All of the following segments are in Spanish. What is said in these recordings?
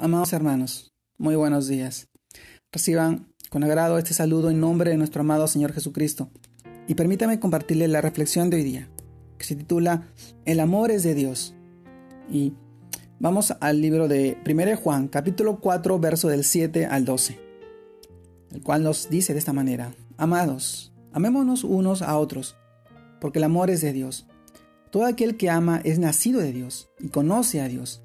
Amados hermanos, muy buenos días. Reciban con agrado este saludo en nombre de nuestro amado Señor Jesucristo. Y permítame compartirles la reflexión de hoy día, que se titula El amor es de Dios. Y vamos al libro de 1 Juan, capítulo 4, verso del 7 al 12, el cual nos dice de esta manera, Amados, amémonos unos a otros, porque el amor es de Dios. Todo aquel que ama es nacido de Dios y conoce a Dios.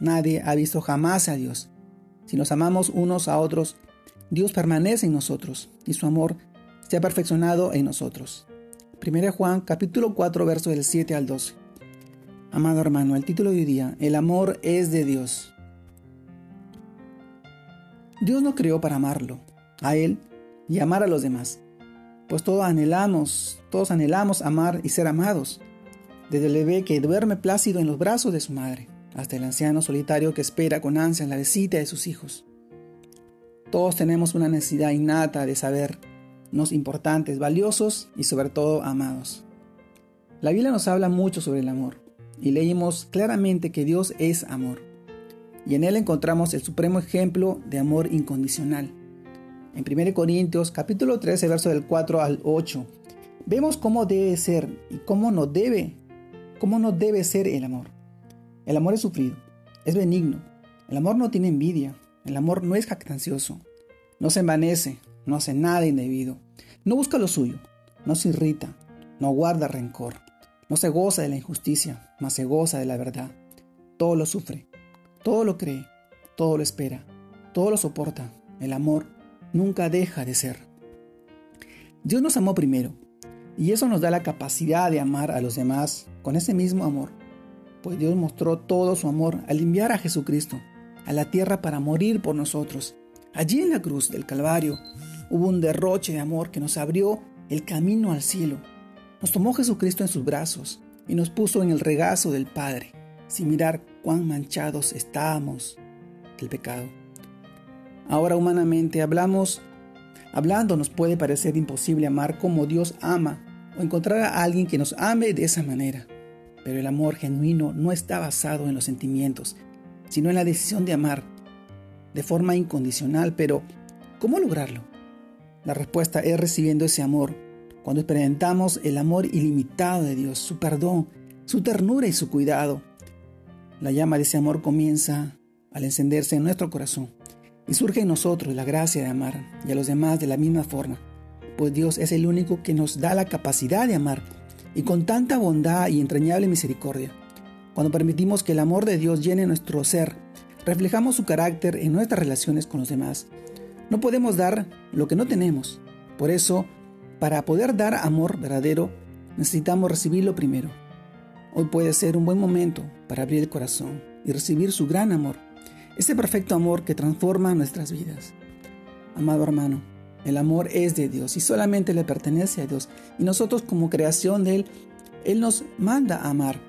Nadie ha visto jamás a Dios. Si nos amamos unos a otros, Dios permanece en nosotros y su amor se ha perfeccionado en nosotros. 1 Juan capítulo 4 versos del 7 al 12. Amado hermano, el título de hoy día, El amor es de Dios. Dios nos creó para amarlo, a Él y amar a los demás. Pues todos anhelamos, todos anhelamos amar y ser amados, desde el bebé que duerme plácido en los brazos de su madre hasta el anciano solitario que espera con ansia la visita de sus hijos. Todos tenemos una necesidad innata de sabernos importantes, valiosos y sobre todo amados. La Biblia nos habla mucho sobre el amor y leímos claramente que Dios es amor. Y en él encontramos el supremo ejemplo de amor incondicional. En 1 Corintios capítulo 13 verso del 4 al 8 vemos cómo debe ser y cómo no debe, cómo no debe ser el amor. El amor es sufrido, es benigno. El amor no tiene envidia. El amor no es jactancioso. No se envanece, no hace nada indebido. No busca lo suyo, no se irrita, no guarda rencor. No se goza de la injusticia, mas se goza de la verdad. Todo lo sufre, todo lo cree, todo lo espera, todo lo soporta. El amor nunca deja de ser. Dios nos amó primero, y eso nos da la capacidad de amar a los demás con ese mismo amor pues Dios mostró todo su amor al enviar a Jesucristo a la tierra para morir por nosotros. Allí en la cruz del Calvario hubo un derroche de amor que nos abrió el camino al cielo. Nos tomó Jesucristo en sus brazos y nos puso en el regazo del Padre, sin mirar cuán manchados estábamos del pecado. Ahora humanamente hablamos, hablando nos puede parecer imposible amar como Dios ama o encontrar a alguien que nos ame de esa manera. Pero el amor genuino no está basado en los sentimientos, sino en la decisión de amar de forma incondicional. Pero, ¿cómo lograrlo? La respuesta es recibiendo ese amor. Cuando experimentamos el amor ilimitado de Dios, su perdón, su ternura y su cuidado, la llama de ese amor comienza al encenderse en nuestro corazón y surge en nosotros la gracia de amar y a los demás de la misma forma, pues Dios es el único que nos da la capacidad de amar y con tanta bondad y entrañable misericordia. Cuando permitimos que el amor de Dios llene nuestro ser, reflejamos su carácter en nuestras relaciones con los demás. No podemos dar lo que no tenemos. Por eso, para poder dar amor verdadero, necesitamos recibirlo primero. Hoy puede ser un buen momento para abrir el corazón y recibir su gran amor, ese perfecto amor que transforma nuestras vidas. Amado hermano, el amor es de Dios y solamente le pertenece a Dios. Y nosotros como creación de Él, Él nos manda a amar.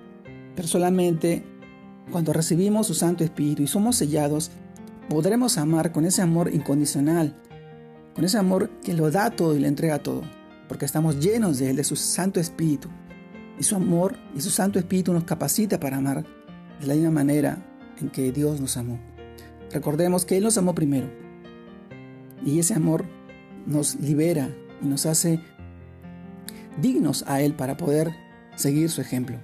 Pero solamente cuando recibimos su Santo Espíritu y somos sellados, podremos amar con ese amor incondicional, con ese amor que lo da todo y le entrega todo, porque estamos llenos de Él, de su Santo Espíritu. Y su amor y su Santo Espíritu nos capacita para amar de la misma manera en que Dios nos amó. Recordemos que Él nos amó primero. Y ese amor nos libera y nos hace dignos a Él para poder seguir su ejemplo.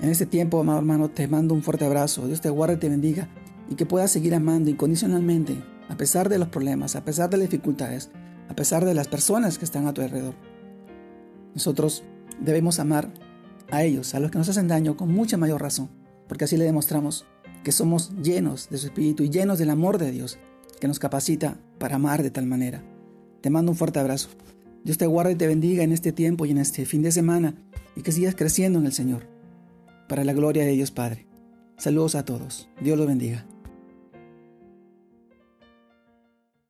En este tiempo, amado hermano, te mando un fuerte abrazo. Dios te guarde y te bendiga y que puedas seguir amando incondicionalmente, a pesar de los problemas, a pesar de las dificultades, a pesar de las personas que están a tu alrededor. Nosotros debemos amar a ellos, a los que nos hacen daño, con mucha mayor razón, porque así le demostramos que somos llenos de su espíritu y llenos del amor de Dios, que nos capacita para amar de tal manera. Te mando un fuerte abrazo. Dios te guarde y te bendiga en este tiempo y en este fin de semana y que sigas creciendo en el Señor. Para la gloria de Dios Padre. Saludos a todos. Dios los bendiga.